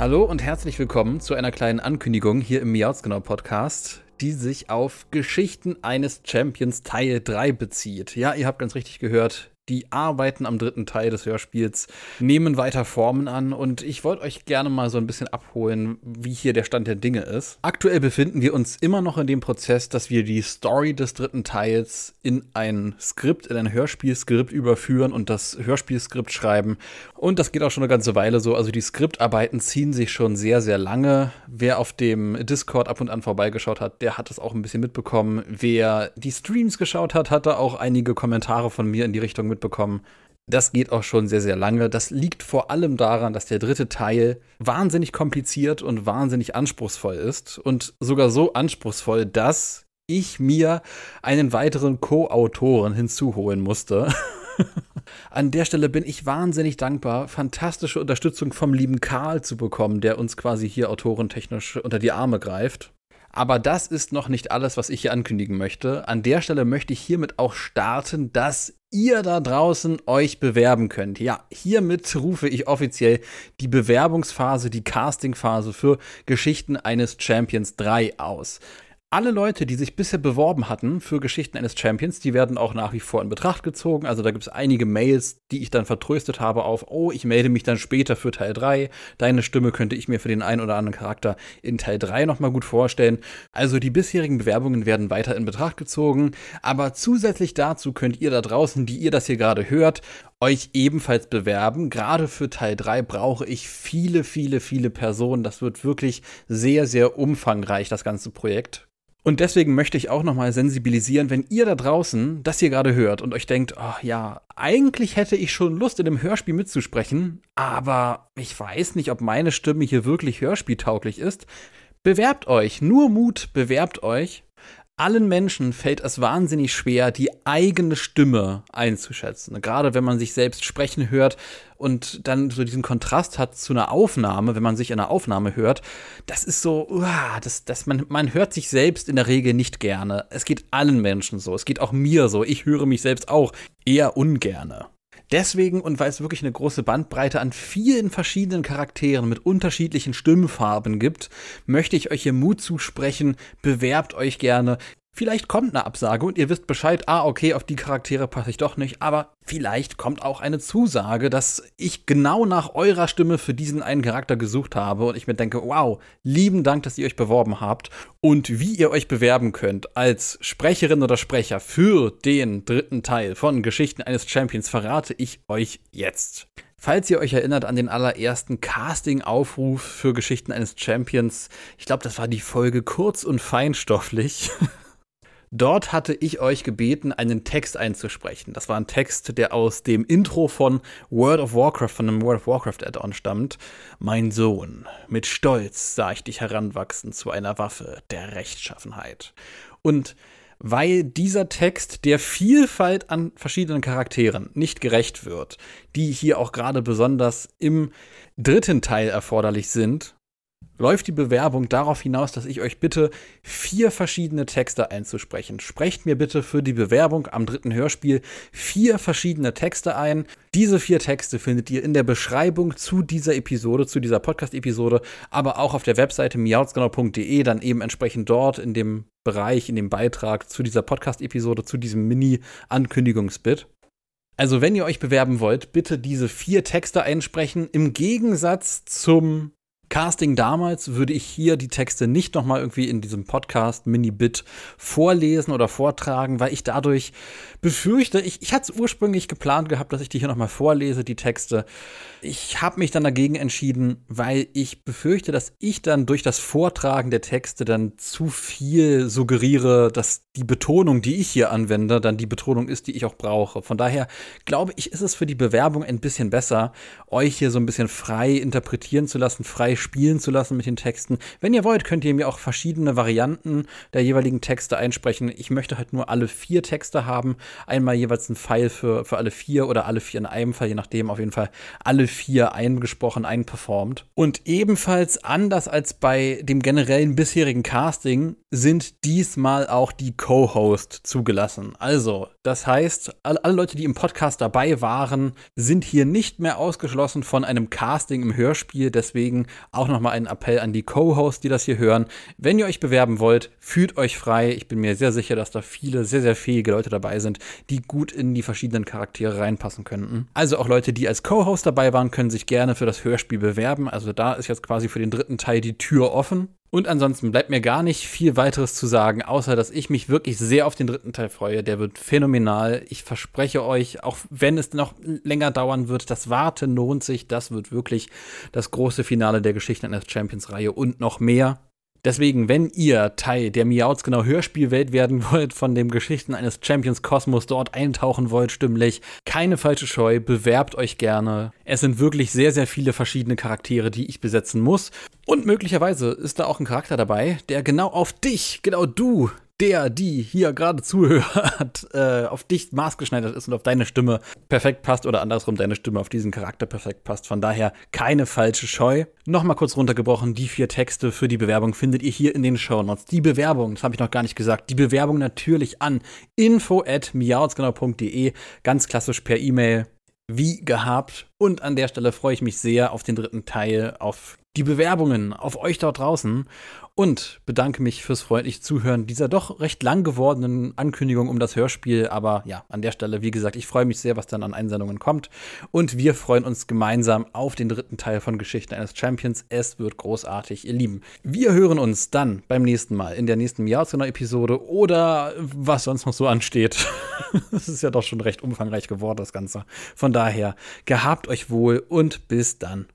Hallo und herzlich willkommen zu einer kleinen Ankündigung hier im Miauzgenau Podcast, die sich auf Geschichten eines Champions Teil 3 bezieht. Ja, ihr habt ganz richtig gehört, die Arbeiten am dritten Teil des Hörspiels nehmen weiter Formen an und ich wollte euch gerne mal so ein bisschen abholen, wie hier der Stand der Dinge ist. Aktuell befinden wir uns immer noch in dem Prozess, dass wir die Story des dritten Teils in ein Skript, in ein Hörspielskript überführen und das Hörspielskript schreiben. Und das geht auch schon eine ganze Weile so. Also die Skriptarbeiten ziehen sich schon sehr, sehr lange. Wer auf dem Discord ab und an vorbeigeschaut hat, der hat es auch ein bisschen mitbekommen. Wer die Streams geschaut hat, hatte auch einige Kommentare von mir in die Richtung mit mitbekommen. Das geht auch schon sehr, sehr lange. Das liegt vor allem daran, dass der dritte Teil wahnsinnig kompliziert und wahnsinnig anspruchsvoll ist. Und sogar so anspruchsvoll, dass ich mir einen weiteren Co-Autoren hinzuholen musste. An der Stelle bin ich wahnsinnig dankbar, fantastische Unterstützung vom lieben Karl zu bekommen, der uns quasi hier autorentechnisch unter die Arme greift. Aber das ist noch nicht alles, was ich hier ankündigen möchte. An der Stelle möchte ich hiermit auch starten, dass ihr da draußen euch bewerben könnt. Ja, hiermit rufe ich offiziell die Bewerbungsphase, die Castingphase für Geschichten eines Champions 3 aus alle Leute, die sich bisher beworben hatten für Geschichten eines Champions, die werden auch nach wie vor in Betracht gezogen. Also da gibt es einige Mails, die ich dann vertröstet habe auf, oh, ich melde mich dann später für Teil 3. Deine Stimme könnte ich mir für den einen oder anderen Charakter in Teil 3 nochmal gut vorstellen. Also die bisherigen Bewerbungen werden weiter in Betracht gezogen. Aber zusätzlich dazu könnt ihr da draußen, die ihr das hier gerade hört, euch ebenfalls bewerben. Gerade für Teil 3 brauche ich viele, viele, viele Personen. Das wird wirklich sehr, sehr umfangreich, das ganze Projekt. Und deswegen möchte ich auch nochmal sensibilisieren, wenn ihr da draußen das hier gerade hört und euch denkt, oh ja, eigentlich hätte ich schon Lust, in dem Hörspiel mitzusprechen, aber ich weiß nicht, ob meine Stimme hier wirklich hörspieltauglich ist. Bewerbt euch, nur Mut, bewerbt euch allen Menschen fällt es wahnsinnig schwer, die eigene Stimme einzuschätzen. Gerade wenn man sich selbst sprechen hört und dann so diesen Kontrast hat zu einer Aufnahme, wenn man sich in einer Aufnahme hört, das ist so, uah, das, das, man, man hört sich selbst in der Regel nicht gerne. Es geht allen Menschen so, es geht auch mir so. Ich höre mich selbst auch eher ungerne. Deswegen und weil es wirklich eine große Bandbreite an vielen verschiedenen Charakteren mit unterschiedlichen Stimmfarben gibt, möchte ich euch hier Mut zusprechen. Bewerbt euch gerne. Vielleicht kommt eine Absage und ihr wisst Bescheid, ah, okay, auf die Charaktere passe ich doch nicht, aber vielleicht kommt auch eine Zusage, dass ich genau nach eurer Stimme für diesen einen Charakter gesucht habe und ich mir denke, wow, lieben Dank, dass ihr euch beworben habt und wie ihr euch bewerben könnt als Sprecherin oder Sprecher für den dritten Teil von Geschichten eines Champions verrate ich euch jetzt. Falls ihr euch erinnert an den allerersten Casting-Aufruf für Geschichten eines Champions, ich glaube, das war die Folge kurz und feinstofflich. Dort hatte ich euch gebeten, einen Text einzusprechen. Das war ein Text, der aus dem Intro von World of Warcraft, von einem World of Warcraft Add-on stammt. Mein Sohn, mit Stolz sah ich dich heranwachsen zu einer Waffe der Rechtschaffenheit. Und weil dieser Text der Vielfalt an verschiedenen Charakteren nicht gerecht wird, die hier auch gerade besonders im dritten Teil erforderlich sind, läuft die Bewerbung darauf hinaus, dass ich euch bitte, vier verschiedene Texte einzusprechen. Sprecht mir bitte für die Bewerbung am dritten Hörspiel vier verschiedene Texte ein. Diese vier Texte findet ihr in der Beschreibung zu dieser Episode, zu dieser Podcast-Episode, aber auch auf der Webseite miautsgenau.de, dann eben entsprechend dort in dem Bereich, in dem Beitrag zu dieser Podcast-Episode, zu diesem Mini-Ankündigungsbit. Also, wenn ihr euch bewerben wollt, bitte diese vier Texte einsprechen. Im Gegensatz zum Casting damals würde ich hier die Texte nicht nochmal irgendwie in diesem Podcast Mini-Bit vorlesen oder vortragen, weil ich dadurch befürchte, ich, ich hatte es ursprünglich geplant gehabt, dass ich die hier nochmal vorlese, die Texte. Ich habe mich dann dagegen entschieden, weil ich befürchte, dass ich dann durch das Vortragen der Texte dann zu viel suggeriere, dass die Betonung, die ich hier anwende, dann die Betonung ist, die ich auch brauche. Von daher glaube ich, ist es für die Bewerbung ein bisschen besser, euch hier so ein bisschen frei interpretieren zu lassen, frei spielen zu lassen mit den Texten. Wenn ihr wollt, könnt ihr mir auch verschiedene Varianten der jeweiligen Texte einsprechen. Ich möchte halt nur alle vier Texte haben. Einmal jeweils ein Pfeil für, für alle vier oder alle vier in einem Fall, je nachdem, auf jeden Fall alle vier eingesprochen, einperformt. Und ebenfalls anders als bei dem generellen bisherigen Casting sind diesmal auch die Co-Host zugelassen. Also, das heißt, alle, alle, Leute, die im Podcast dabei waren, sind hier nicht mehr ausgeschlossen von einem Casting im Hörspiel. Deswegen auch nochmal ein Appell an die Co-Hosts, die das hier hören. Wenn ihr euch bewerben wollt, fühlt euch frei. Ich bin mir sehr sicher, dass da viele sehr, sehr fähige Leute dabei sind, die gut in die verschiedenen Charaktere reinpassen könnten. Also auch Leute, die als Co-Host dabei waren, können sich gerne für das Hörspiel bewerben. Also da ist jetzt quasi für den dritten Teil die Tür offen. Und ansonsten bleibt mir gar nicht viel weiteres zu sagen, außer dass ich mich wirklich sehr auf den dritten Teil freue. Der wird phänomenal. Ich verspreche euch, auch wenn es noch länger dauern wird, das Warten lohnt sich. Das wird wirklich das große Finale der Geschichten eines Champions-Reihe und noch mehr. Deswegen, wenn ihr Teil der Miauts genau Hörspielwelt werden wollt, von den Geschichten eines Champions Kosmos dort eintauchen wollt, stimmlich, keine falsche Scheu, bewerbt euch gerne. Es sind wirklich sehr, sehr viele verschiedene Charaktere, die ich besetzen muss. Und möglicherweise ist da auch ein Charakter dabei, der genau auf dich, genau du, der, die hier gerade zuhört, äh, auf dich maßgeschneidert ist und auf deine Stimme perfekt passt oder andersrum deine Stimme auf diesen Charakter perfekt passt. Von daher keine falsche Scheu. Nochmal kurz runtergebrochen, die vier Texte für die Bewerbung findet ihr hier in den Show Notes. Die Bewerbung, das habe ich noch gar nicht gesagt, die Bewerbung natürlich an info at ganz klassisch per E-Mail wie gehabt. Und an der Stelle freue ich mich sehr auf den dritten Teil, auf die Bewerbungen, auf euch dort draußen und bedanke mich fürs freundliche Zuhören dieser doch recht lang gewordenen Ankündigung um das Hörspiel. Aber ja, an der Stelle, wie gesagt, ich freue mich sehr, was dann an Einsendungen kommt. Und wir freuen uns gemeinsam auf den dritten Teil von Geschichten eines Champions. Es wird großartig, ihr Lieben. Wir hören uns dann beim nächsten Mal in der nächsten Jahresgenau-Episode oder was sonst noch so ansteht. Es ist ja doch schon recht umfangreich geworden, das Ganze. Von daher, gehabt euch wohl und bis dann.